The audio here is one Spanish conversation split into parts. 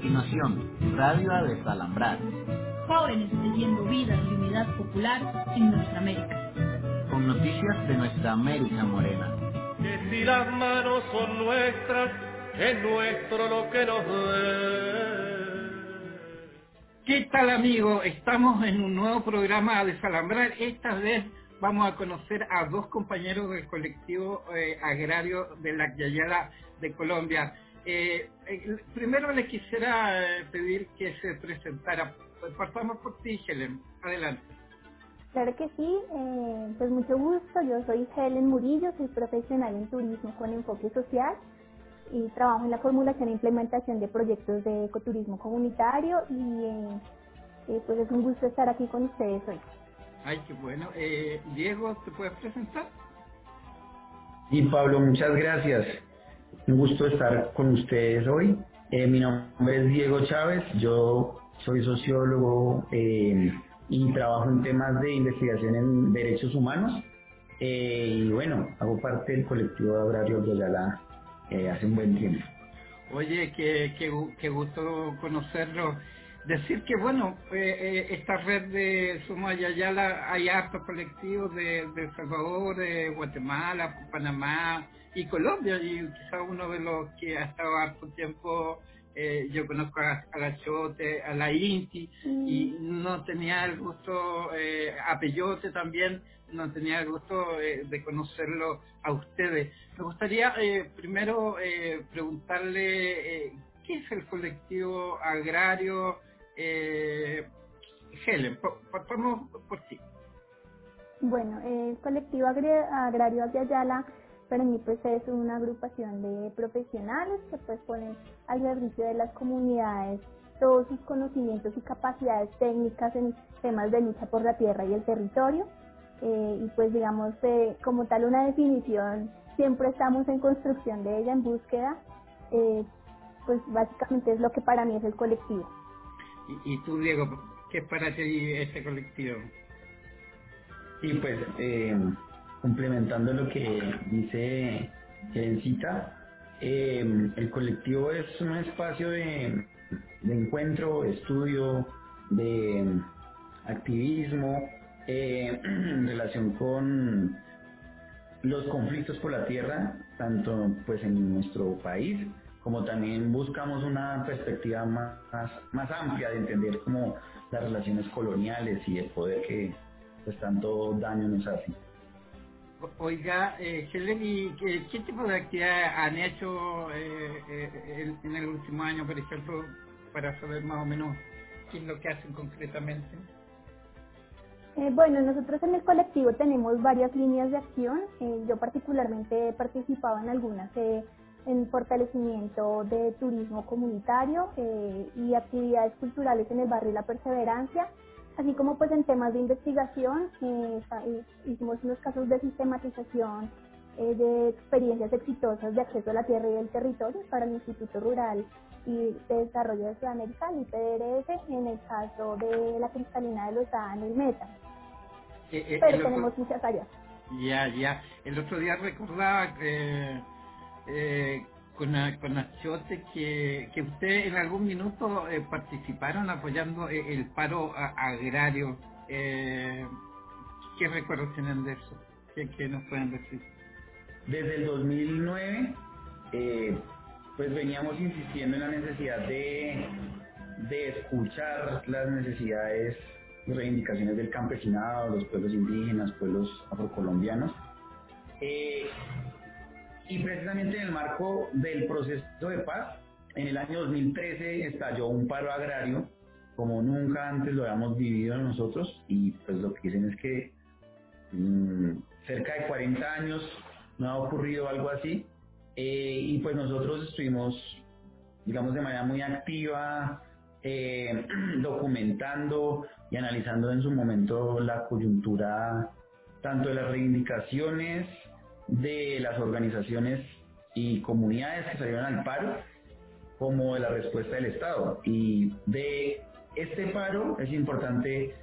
continuación, Radio a Desalambrar. Jóvenes leyendo vida y unidad popular en nuestra América. Con noticias de nuestra América Morena. Que si las manos son nuestras, es nuestro lo que nos dé. ¿Qué tal amigo? Estamos en un nuevo programa a Desalambrar. Esta vez vamos a conocer a dos compañeros del colectivo eh, agrario de la Yayala de Colombia. Eh, eh, primero les quisiera eh, pedir que se presentara. Pues partamos por ti, Helen. Adelante. Claro que sí, eh, pues mucho gusto. Yo soy Helen Murillo, soy profesional en turismo con enfoque social y trabajo en la formulación e implementación de proyectos de ecoturismo comunitario y eh, eh, pues es un gusto estar aquí con ustedes hoy. Ay, qué bueno. Eh, Diego, ¿te puedes presentar? Y Pablo, muchas gracias. Un gusto estar con ustedes hoy. Eh, mi nombre es Diego Chávez, yo soy sociólogo eh, y trabajo en temas de investigación en derechos humanos. Eh, y bueno, hago parte del colectivo agrario de Ayala eh, hace un buen tiempo. Oye, qué, qué, qué gusto conocerlo. Decir que, bueno, eh, eh, esta red de Somos Ayala, hay hartos colectivos de, de El Salvador, de Guatemala, Panamá y Colombia, y quizá uno de los que ha estado harto tiempo, eh, yo conozco a, a la Chote, a la Inti, y no tenía el gusto, eh, a Peyote también, no tenía el gusto de conocerlo a ustedes. Me gustaría primero preguntarle qué es el colectivo agrario. Eh, Helen, partamos por ti. Bueno, el colectivo agrario de para mí pues es una agrupación de profesionales que pues ponen al servicio de las comunidades todos sus conocimientos y capacidades técnicas en temas de lucha por la tierra y el territorio. Eh, y pues digamos eh, como tal una definición, siempre estamos en construcción de ella, en búsqueda, pues básicamente es lo que para mí es el colectivo. Y, tú, Diego, ¿qué es para ti este colectivo? Y pues, eh, complementando lo que dice Helencita, eh, el colectivo es un espacio de, de encuentro, estudio, de activismo, eh, en relación con los conflictos por la tierra, tanto pues en nuestro país, como también buscamos una perspectiva más, más amplia de entender como las relaciones coloniales y el poder que pues tanto daño nos hacen. O- Oiga, eh, Helen, ¿y qué, qué tipo de actividades han hecho eh, eh, en, en el último año, por ejemplo, para saber más o menos qué es lo que hacen concretamente? Eh, bueno, nosotros en el colectivo tenemos varias líneas de acción. Eh, yo particularmente he participado en algunas eh, en fortalecimiento de turismo comunitario eh, y actividades culturales en el barrio La Perseverancia, así como pues en temas de investigación. eh, eh, hicimos unos casos de sistematización eh, de experiencias exitosas de acceso a la tierra y el territorio para el Instituto Rural y de Desarrollo de Sudamérica, el IPDRS, en el caso de la cristalina de en el Meta. Pero tenemos muchas áreas. Ya, ya. El otro día recordaba eh, eh, con, a- con Achote que, que usted en algún minuto eh, participaron apoyando eh, el paro agrario. Eh, ¿Qué recuerdos tienen de eso? ¿Qué, qué nos pueden decir? Desde el 2009, eh, pues veníamos insistiendo en la necesidad de, de escuchar las necesidades reivindicaciones del campesinado, los pueblos indígenas, pueblos afrocolombianos. Y precisamente en el marco del proceso de paz, en el año 2013 estalló un paro agrario como nunca antes lo habíamos vivido nosotros y pues lo que dicen es que mm, cerca de 40 años no ha ocurrido algo así. Eh, y pues nosotros estuvimos digamos de manera muy activa eh, documentando y analizando en su momento la coyuntura tanto de las reivindicaciones de las organizaciones y comunidades que salieron al paro como de la respuesta del Estado. Y de este paro es importante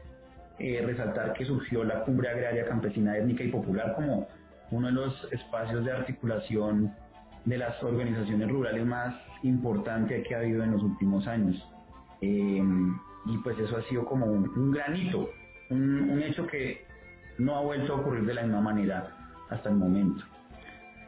eh, resaltar que surgió la Cumbre Agraria Campesina Étnica y Popular como uno de los espacios de articulación de las organizaciones rurales más importantes que ha habido en los últimos años. Eh, y pues eso ha sido como un, granito, un hecho que no ha vuelto a ocurrir de la misma manera hasta el momento.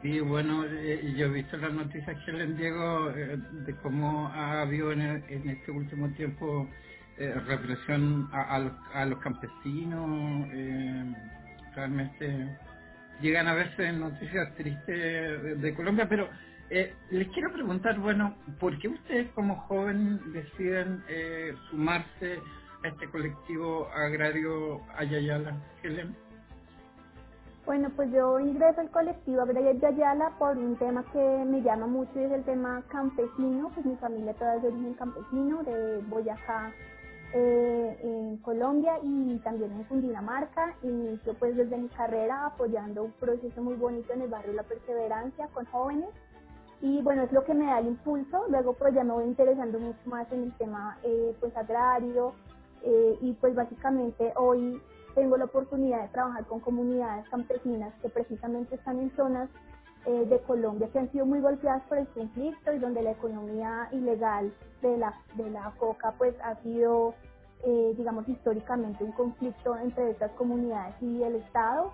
Sí, bueno, eh, yo he visto las noticias que le Diego eh, de cómo ha habido en, el- en este último tiempo eh, represión a, los, a los campesinos. eh, realmente llegan a verse noticias tristes de, Colombia, pero les quiero preguntar, bueno, ¿por qué ustedes como joven deciden sumarse a este colectivo agrario Ayayala? Helen? Bueno, pues yo ingreso al colectivo Agraria de Ayala por un tema que me llama mucho y es el tema campesino, pues mi familia toda es de origen campesino, de Boyacá, eh, en Colombia y también en Cundinamarca. Inicio pues desde mi carrera apoyando un proceso muy bonito en el barrio La Perseverancia con jóvenes. Y bueno, es lo que me da el impulso, luego pues ya me voy interesando mucho más en el tema eh, pues agrario eh, y pues básicamente hoy tengo la oportunidad de trabajar con comunidades campesinas que precisamente están en zonas eh, de Colombia que han sido muy golpeadas por el conflicto y donde la economía ilegal de la, de la coca pues ha sido eh, digamos históricamente un conflicto entre estas comunidades y el Estado.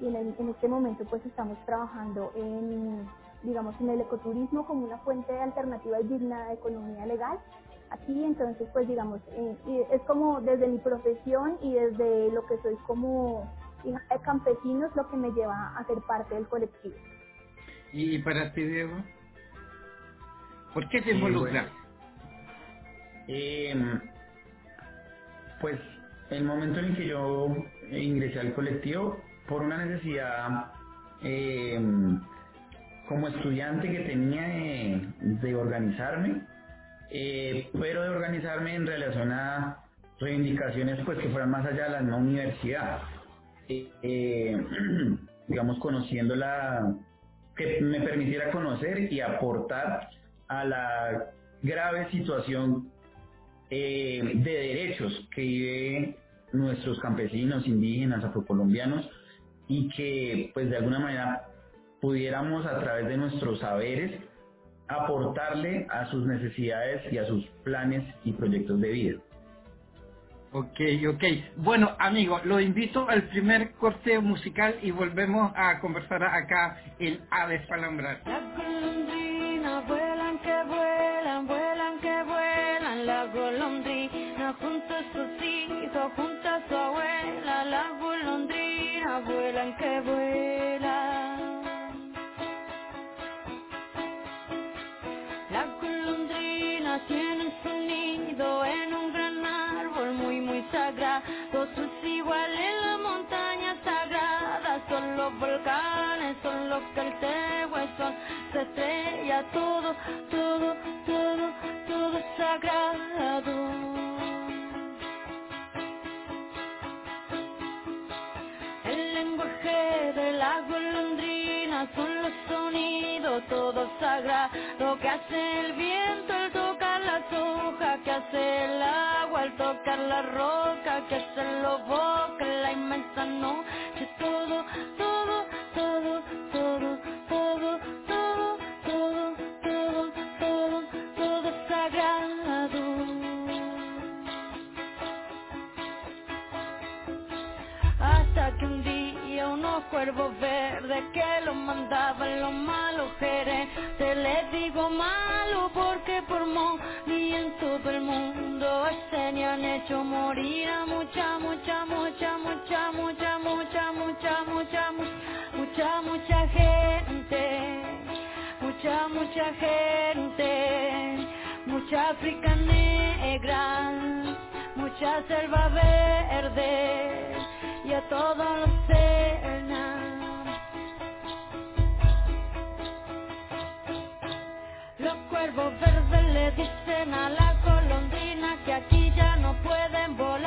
Y en, en este momento pues estamos trabajando en digamos en el ecoturismo como una fuente alternativa y digna de economía legal aquí entonces pues digamos eh, y es como desde mi profesión y desde lo que soy como hija de campesinos lo que me lleva a ser parte del colectivo ¿Y para ti, Diego? ¿Por qué te Sí, involucras? Eh, pues el momento en el que yo ingresé al colectivo, por una necesidad eh, como estudiante que tenía de, de organizarme, eh, pero de organizarme en relación a reivindicaciones pues que fueran más allá de la misma universidad. Eh, eh, digamos, conociendo la, que me permitiera conocer y aportar a la grave situación de derechos que vive nuestros campesinos, indígenas, afrocolombianos y que pues de alguna manera pudiéramos a través de nuestros saberes aportarle a sus necesidades y a sus planes y proyectos de vida. Ok, ok. Bueno, amigo, lo invito al primer corte musical y volvemos a conversar acá en Aves Palambras. Las golondrinas vuelan que vuelan, vuelan que vuelan. La golondrina junto a sus hijos, junto a su abuela. Las golondrinas vuelan que vuelan. Golondrinas tienen su nido en un gran árbol muy muy sagrado. Sus iguales en la montaña sagrada son los volcanes, son los caltehues, son las estrellas, todo, todo, todo, todo sagrado. Los sonidos, todo sagrado que hace el viento al tocar las hojas, que hace el agua al tocar la roca, que hace los bosques, la inmensa noche, todo, todo, todo, cuervos verdes que los mandaban los malos gerentes les digo malo porque por morir en todo el mundo se le han hecho morir a mucha, mucha, mucha, mucha, mucha, mucha, mucha, mucha, mu- mucha, mucha gente, mucha, mucha gente, mucha África negra, mucha selva verde y a todos los cenas. Dicen a la golondrina que aquí ya no pueden volar,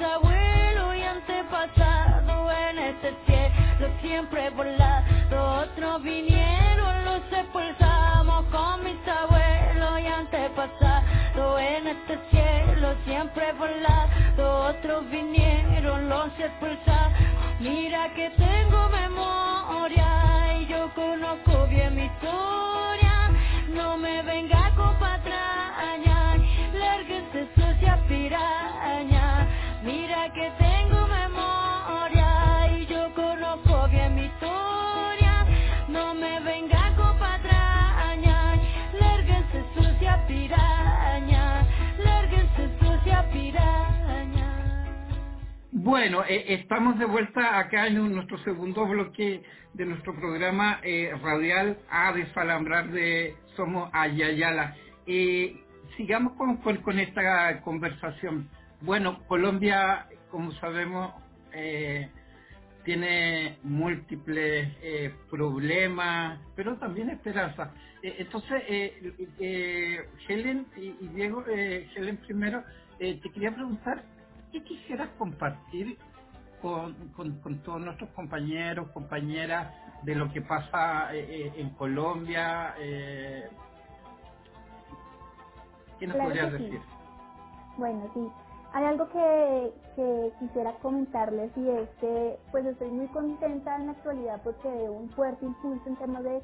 abuelos y antepasados en este cielo siempre volado. Otros vinieron, los expulsamos con mis abuelos y antepasados en este cielo siempre volado. Otros vinieron, los expulsamos. Mira que tengo memoria y yo conozco bien mi historia. No me venga con Bueno, eh, estamos de vuelta acá en nuestro segundo bloque de nuestro programa eh, radial A Desalambrar de Somos Ayayala. Eh, sigamos con, con, esta conversación. Bueno, Colombia, como sabemos, eh, tiene múltiples problemas, pero también esperanza. Entonces, Helen y, Diego, Helen primero, te quería preguntar, ¿qué quisieras compartir con, con, con todos nuestros compañeros, compañeras, de lo que pasa eh, eh, en Colombia? Eh, ¿Qué nos Claro podrías sí. decir? Bueno, sí. Hay algo que, que quisiera comentarles y es que pues estoy muy contenta en la actualidad porque veo un fuerte impulso en temas de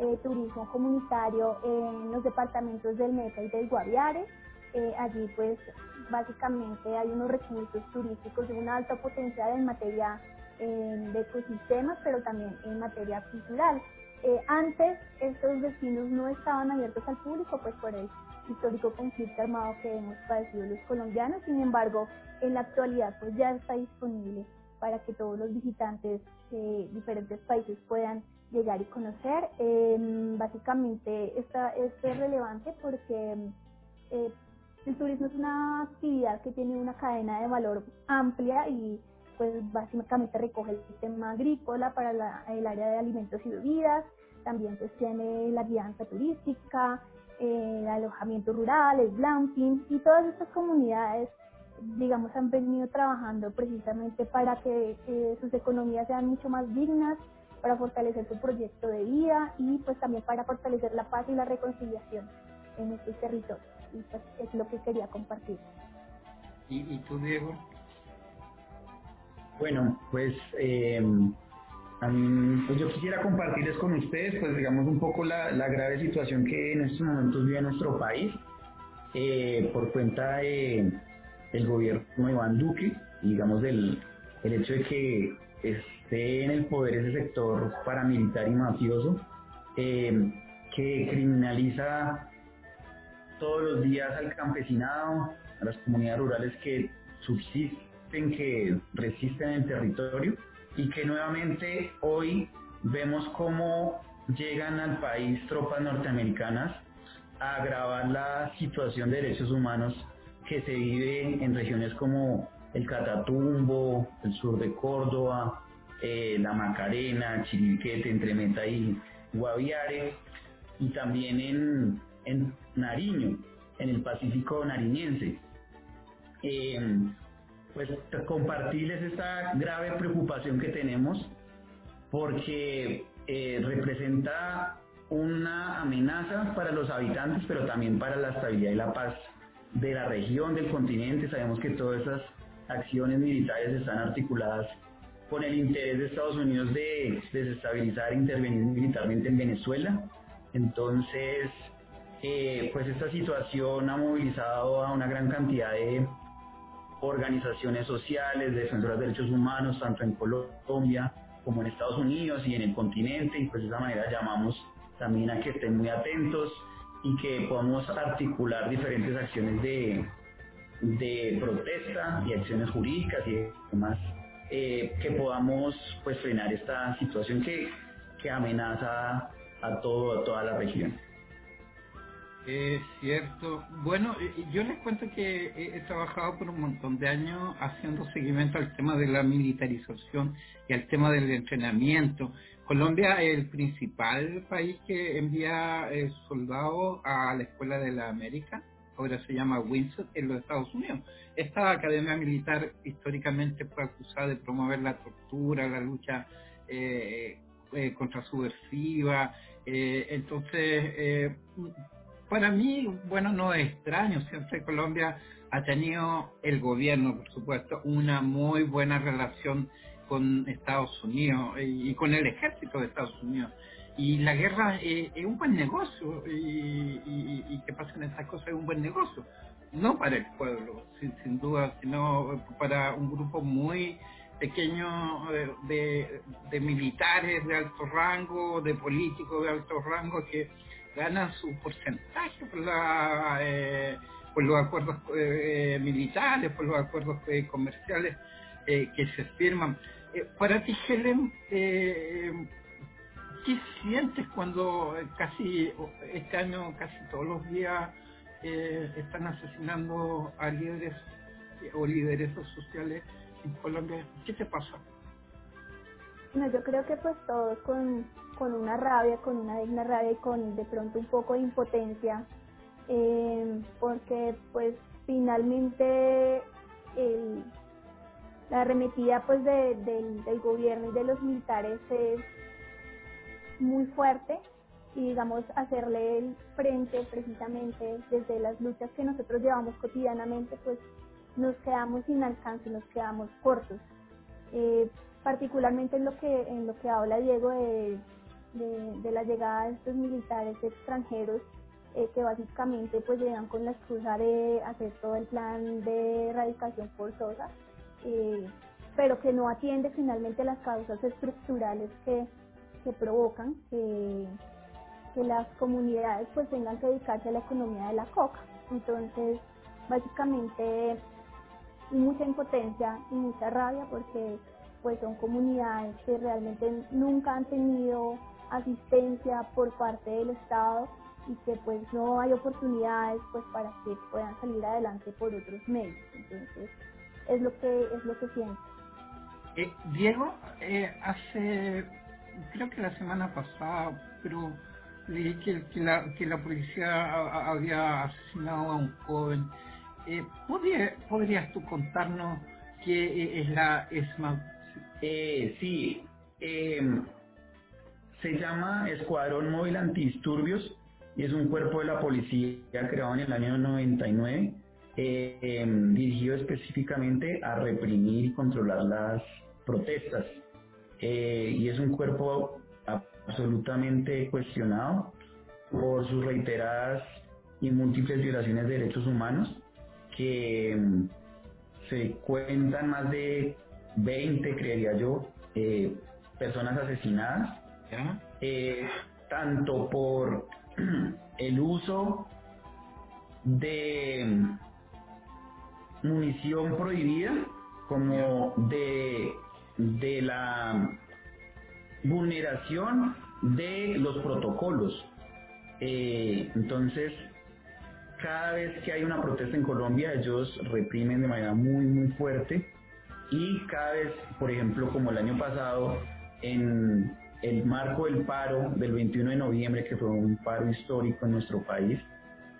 eh, turismo comunitario en los departamentos del Meta y del Guaviare. Eh, allí pues básicamente hay unos recursos turísticos de una alta potencial en materia de ecosistemas, pero también en materia cultural. Eh, antes estos destinos no estaban abiertos al público pues por el histórico conflicto armado que hemos padecido los colombianos, sin embargo en la actualidad pues ya está disponible para que todos los visitantes de diferentes países puedan llegar y conocer. Eh, básicamente esto es relevante porque eh, el turismo es una actividad que tiene una cadena de valor amplia y pues básicamente recoge el sistema agrícola para el área de alimentos y bebidas, también pues tiene la guianza turística, eh, el alojamiento rural, el glamping y todas estas comunidades digamos han venido trabajando precisamente para que eh, sus economías sean mucho más dignas, para fortalecer su proyecto de vida y pues también para fortalecer la paz y la reconciliación en estos territorios. Y pues es lo que quería compartir. ¿Y, y tú, Diego? Bueno, pues, eh, a mí, pues yo quisiera compartirles con ustedes, pues digamos un poco la, la grave situación que en estos momentos vive nuestro país eh, por cuenta de el gobierno de Iván Duque, y digamos del el hecho de que esté en el poder ese sector paramilitar y mafioso eh, que criminaliza todos los días al campesinado, a las comunidades rurales que subsisten, que resisten en el territorio y que nuevamente hoy vemos cómo llegan al país tropas norteamericanas a agravar la situación de derechos humanos que se vive en regiones como el Catatumbo, el sur de Córdoba, eh, la Macarena, Chiriquete, entre Meta y Guaviare, y también en, en Nariño, en el Pacífico nariñense. Eh, pues compartirles esta grave preocupación que tenemos porque eh, representa una amenaza para los habitantes, pero también para la estabilidad y la paz de la región, del continente. Sabemos que todas esas acciones militares están articuladas con el interés de Estados Unidos de desestabilizar e intervenir militarmente en Venezuela. Entonces, eh, pues esta situación ha movilizado a una gran cantidad de organizaciones sociales, defensoras de derechos humanos, tanto en Colombia como en Estados Unidos y en el continente, y pues de esa manera llamamos también a que estén muy atentos y que podamos articular diferentes acciones de, de protesta y acciones jurídicas y demás, eh, que podamos pues frenar esta situación que, que amenaza a, todo, a toda la región. Es cierto. Bueno, eh, yo les cuento que he, he trabajado por un montón de años haciendo seguimiento al tema de la militarización y al tema del entrenamiento. Colombia es el principal país que envía eh, soldados a la Escuela de la América. ahora se llama Windsor, en los Estados Unidos. Esta academia militar históricamente fue acusada de promover la tortura, la lucha eh, eh, contra subversiva. Eh, entonces, eh, para mí, bueno, no es extraño, siempre Colombia ha tenido el gobierno, por supuesto, una muy buena relación con Estados Unidos y, y con el ejército de Estados Unidos. Y la guerra eh, es un buen negocio y, y- y que pasen estas cosas es un buen negocio. No para el pueblo, sin, duda, sino para un grupo muy pequeño eh, de militares de alto rango, de políticos de alto rango que ganan su porcentaje por, la, eh, por los acuerdos eh, militares, por los acuerdos eh, comerciales que se firman. Para ti, Helen, ¿qué sientes cuando casi este año, casi todos los días, están asesinando a líderes o lideresas sociales en Colombia? ¿Qué te pasa? No, yo creo que pues todos con, con una rabia, con una digna rabia y con de pronto un poco de impotencia, eh, porque pues finalmente la arremetida pues de- del, del gobierno y de los militares es muy fuerte y digamos hacerle el frente precisamente desde las luchas que nosotros llevamos cotidianamente pues nos quedamos sin alcance, nos quedamos cortos. Eh, particularmente en lo que en lo que habla Diego de, de, la llegada de estos militares extranjeros eh, que básicamente pues llegan con la excusa de hacer todo el plan de erradicación forzosa eh, pero que no atiende finalmente las causas estructurales que, que provocan que, que las comunidades pues tengan que dedicarse a la economía de la coca. Entonces básicamente mucha impotencia y mucha rabia porque pues son comunidades que realmente nunca han tenido asistencia por parte del Estado y que pues no hay oportunidades pues para que puedan salir adelante por otros medios entonces es lo que es lo que siento Eh, Diego, eh, hace, creo que la semana pasada, pero leí que, que la, que la policía ha- ha- había asesinado a un joven. Eh, ¿podría- ¿Podrías tú contarnos qué eh, es la ESMA? Eh, sí, eh, se llama Escuadrón Móvil Antidisturbios y es un cuerpo de la policía creado en el año 99, eh, eh, dirigido específicamente a reprimir y controlar las protestas. Eh, y es un cuerpo absolutamente cuestionado por sus reiteradas y múltiples violaciones de derechos humanos que mm, se cuentan más de 20, creería yo, eh, personas asesinadas, eh, tanto por el uso de munición prohibida como de, de la vulneración de los protocolos. Eh, entonces, cada vez que hay una protesta en Colombia, ellos reprimen de manera muy, muy fuerte y cada vez, por ejemplo, como el año pasado, en el marco del paro del 21 de noviembre, que fue un paro histórico en nuestro país,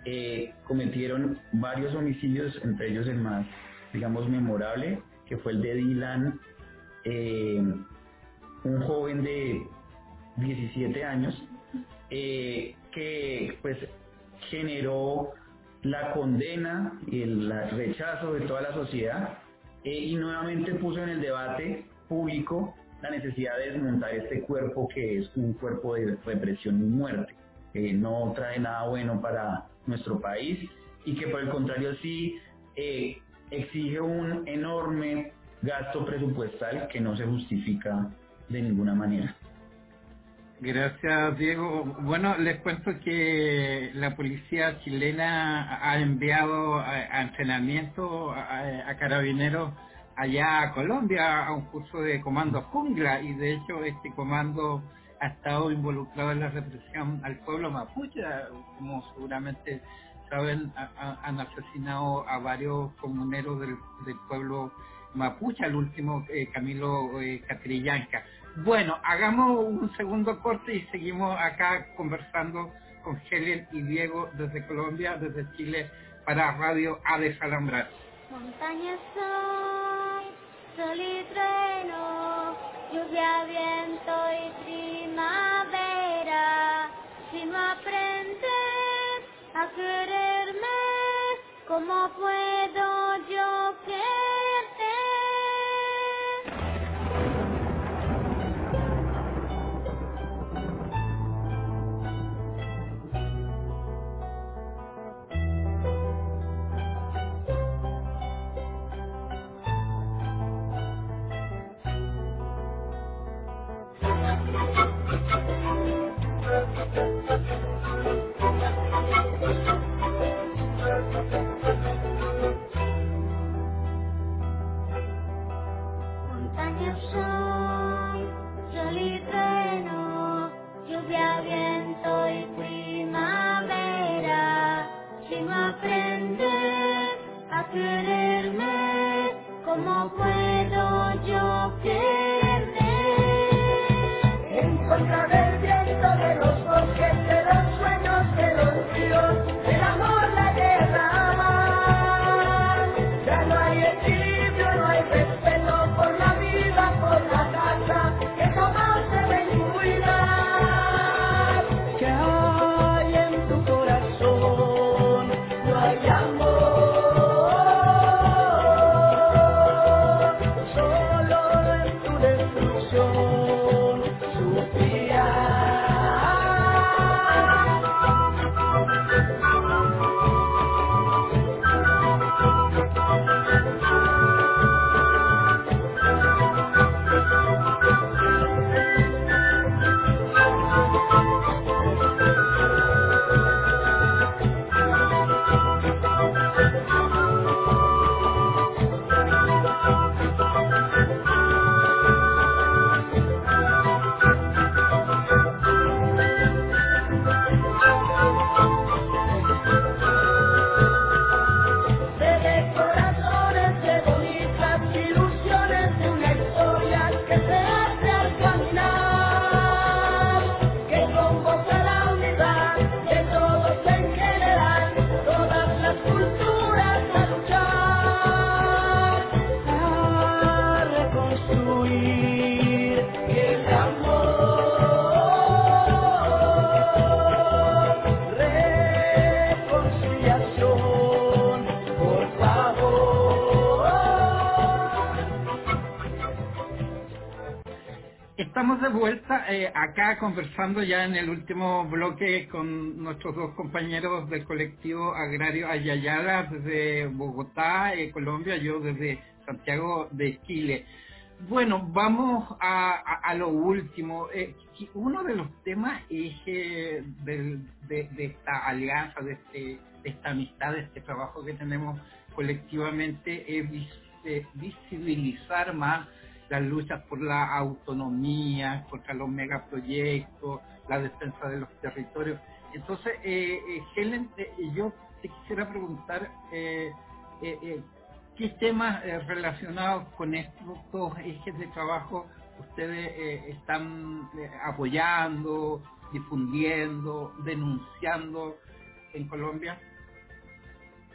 eh, cometieron varios homicidios, entre ellos el más, digamos, memorable, que fue el de Dylan, eh, un joven de 17 años, eh, que pues generó la condena y el rechazo de toda la sociedad eh, y nuevamente puso en el debate público la necesidad de desmontar este cuerpo que es un cuerpo de represión y muerte, que no trae nada bueno para nuestro país y que por el contrario sí eh, exige un enorme gasto presupuestal que no se justifica de ninguna manera. Gracias, Diego. Bueno, les cuento que la policía chilena ha enviado entrenamiento a, carabineros allá a Colombia a un curso de comando jungla y de hecho este comando ha estado involucrado en la represión al pueblo mapuche, como seguramente saben, han asesinado a varios comuneros del, del pueblo mapuche, al último eh, Camilo eh, Catrillanca. Bueno, hagamos un segundo corte y seguimos acá conversando con Helen y Diego desde Colombia, desde Chile, para Radio Aves Alambrar. Montaña sol y lluvia, viento y primavera. A quererme, ¿cómo puedo eh, acá conversando ya en el último bloque con nuestros dos compañeros del colectivo agrario Ayayala desde Bogotá, eh, Colombia, yo desde Santiago de Chile. Bueno, vamos a, a- lo último. Eh, uno de los temas es eh, de, esta alianza, de, este, de esta amistad, de este trabajo que tenemos colectivamente, es eh, visibilizar más las luchas por la autonomía, contra los megaproyectos, la defensa de los territorios. Entonces, eh, eh, Helen, eh, yo te quisiera preguntar eh, eh, qué temas relacionados con estos dos ejes de trabajo ustedes están apoyando, difundiendo, denunciando en Colombia.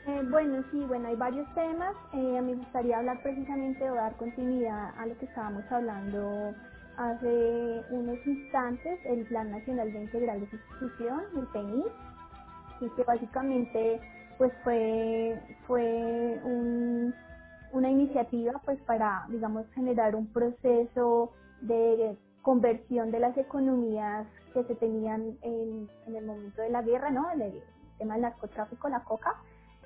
Eh, bueno, sí, bueno, hay varios temas. Eh, me gustaría hablar precisamente o dar continuidad a lo que estábamos hablando hace unos instantes, el Plan Nacional de Integral de Sustitución, el PNI, y que básicamente pues fue, fue un- una iniciativa pues para, digamos, generar un proceso de conversión de las economías que se tenían en, el momento de la guerra, ¿no? En el tema del narcotráfico, la coca,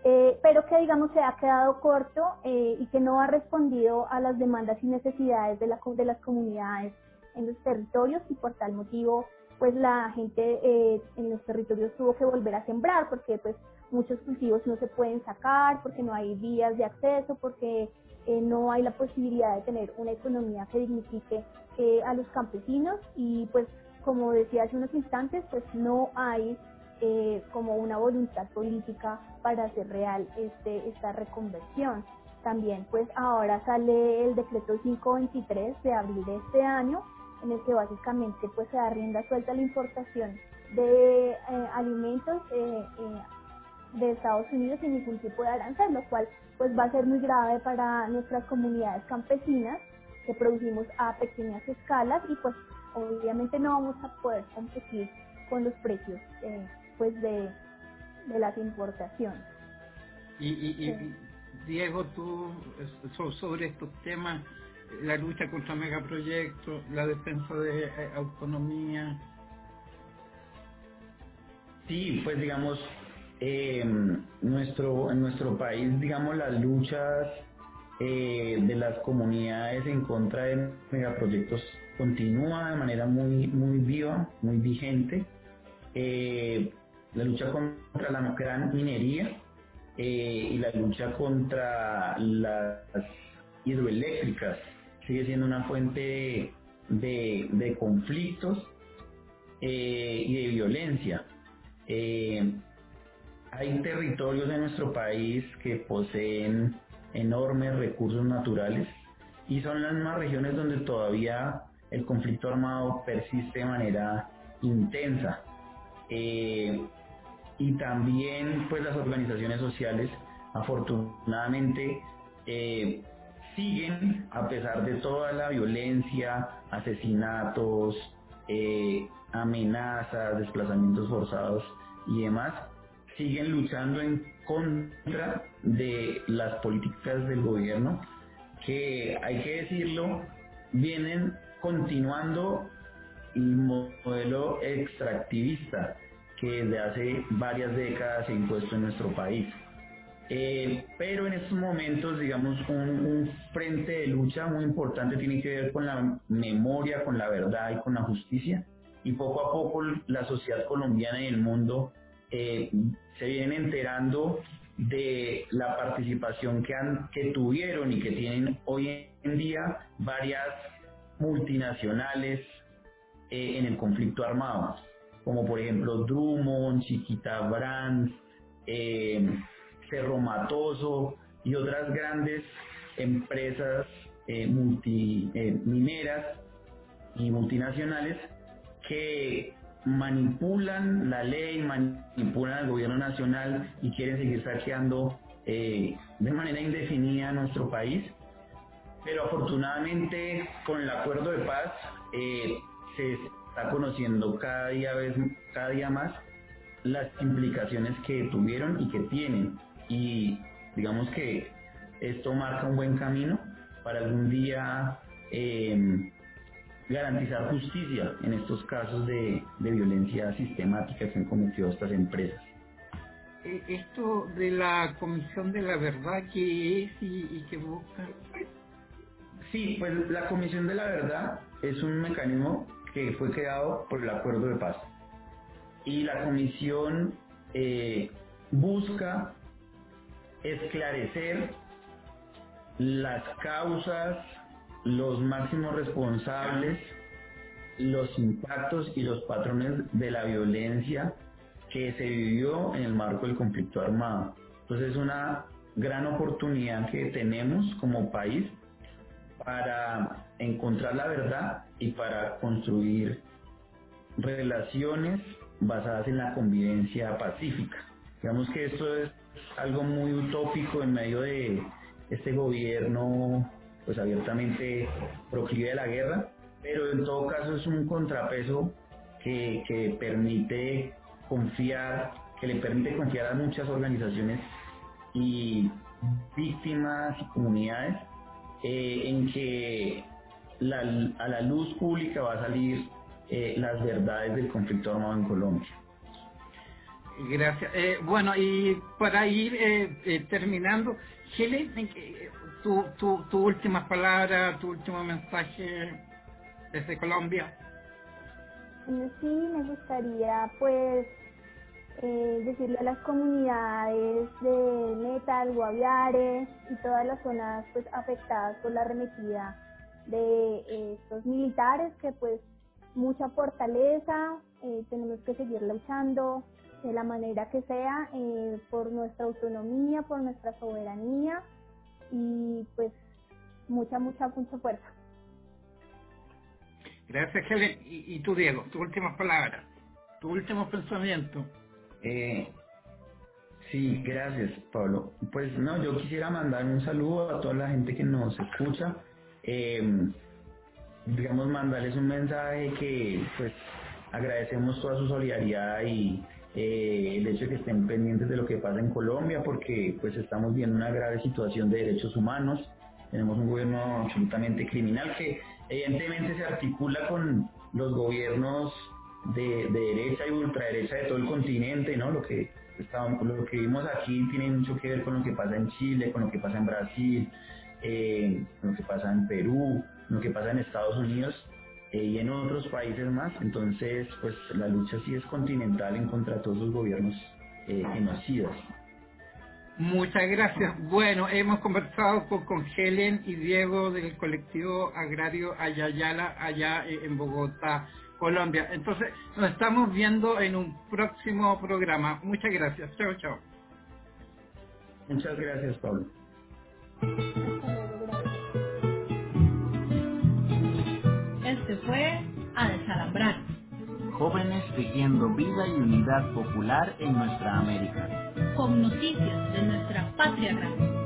eh, pero que digamos se ha quedado corto eh, y que no ha respondido a las demandas y necesidades de, la, de las comunidades en los territorios y por tal motivo pues la gente eh, en los territorios tuvo que volver a sembrar porque pues muchos cultivos no se pueden sacar, porque no hay vías de acceso, porque no hay la posibilidad de tener una economía que dignifique a los campesinos. Y pues como decía hace unos instantes pues no hay eh, como una voluntad política para hacer real este, esta reconversión. También pues ahora sale el decreto 523 de abril de este año en el que básicamente pues se da rienda suelta a la importación de eh, alimentos eh, de Estados Unidos sin ningún tipo de arancel, lo cual pues va a ser muy grave para nuestras comunidades campesinas que producimos a pequeñas escalas y pues obviamente no vamos a poder competir con los precios pues de, de las importaciones. Y, y, y Diego, tú sobre estos temas, la lucha contra megaproyectos, la defensa de eh, autonomía. Sí, pues digamos, eh, nuestro, en nuestro país, digamos, las luchas eh, de las comunidades en contra de megaproyectos continúa de manera muy, muy viva, muy vigente. Eh, la lucha contra la gran minería eh, y la lucha contra las hidroeléctricas sigue siendo una fuente de, de conflictos eh, y de violencia. hay territorios de nuestro país que poseen enormes recursos naturales y son las mismas regiones donde todavía el conflicto armado persiste de manera intensa. Eh, y también pues las organizaciones sociales afortunadamente eh, siguen a pesar de toda la violencia, asesinatos, eh, amenazas, desplazamientos forzados y demás, siguen luchando en contra de las políticas del gobierno que hay que decirlo vienen continuando el modelo extractivista que desde hace varias décadas se impuesto en nuestro país. Eh, pero en estos momentos, digamos, un, frente de lucha muy importante tiene que ver con la memoria, con la verdad y con la justicia. Y poco a poco la sociedad colombiana y el mundo eh, se vienen enterando de la participación que tuvieron y que tienen hoy en día varias multinacionales eh, en el conflicto armado, como por ejemplo Drummond, Chiquita Brands, eh, Matoso y otras grandes empresas eh, multi, mineras y multinacionales que manipulan la ley, manipulan al gobierno nacional y quieren seguir saqueando de manera indefinida nuestro país. Pero afortunadamente con el acuerdo de paz eh, se está conociendo cada día, vez, cada día más las implicaciones que tuvieron y que tienen. Y digamos que esto marca un buen camino para algún día eh, garantizar justicia en estos casos de, violencia sistemática que han cometido estas empresas. Eh, esto de la Comisión de la Verdad, ¿qué es y, y qué busca? Sí, pues la Comisión de la Verdad es un mecanismo que fue creado por el Acuerdo de Paz. Y la Comisión eh, busca esclarecer las causas, los máximos responsables, los impactos y los patrones de la violencia que se vivió en el marco del conflicto armado. Entonces es una gran oportunidad que tenemos como país para encontrar la verdad y para construir relaciones basadas en la convivencia pacífica. Digamos que esto es algo muy utópico en medio de este gobierno pues abiertamente proclive a la guerra, pero en todo caso es un contrapeso que, que permite confiar, que le permite confiar a muchas organizaciones y víctimas y comunidades eh, en que a la luz pública va a salir eh, las verdades del conflicto armado en Colombia. Gracias. Eh, bueno, y para ir terminando, Helen, tu, tu, tu última palabra, tu último mensaje desde Colombia. Sí, me gustaría pues eh, decirle a las comunidades de Metal, Guaviare y todas las zonas pues afectadas por la arremetida de eh, estos militares que pues mucha fortaleza, eh, tenemos que seguir luchando de la manera que sea eh, por nuestra autonomía, por nuestra soberanía y pues mucha, mucha, mucha fuerza. Gracias, Helen. Y, y tú, Diego, tu última palabra, tu último pensamiento. Eh, Sí, gracias, Pablo. Pues no, yo quisiera mandar un saludo a toda la gente que nos escucha. Eh, digamos, mandarles un mensaje que, pues, agradecemos toda su solidaridad y eh, el hecho de que estén pendientes de lo que pasa en Colombia, porque, pues, estamos viendo una grave situación de derechos humanos. Tenemos un gobierno absolutamente criminal que, evidentemente, se articula con los gobiernos de, de derecha y ultraderecha de todo el continente, ¿no? Lo que estábamos, lo que vimos aquí tiene mucho que ver con lo que pasa en Chile, con lo que pasa en Brasil, eh, lo que pasa en Perú, lo que pasa en Estados Unidos eh, y en otros países más. Entonces, pues la lucha sí es continental en contra de todos los gobiernos eh, genocidas. Muchas gracias. Bueno, hemos conversado con, con Helen y Diego del colectivo agrario Ayayala allá eh, en Bogotá, Colombia. Entonces, nos estamos viendo en un próximo programa. Muchas gracias. Chao, chao. Muchas gracias, Pablo. Este fue A Desalambrar. Jóvenes tejiendo vida y unidad popular en nuestra América. Con noticias de nuestra patria grande.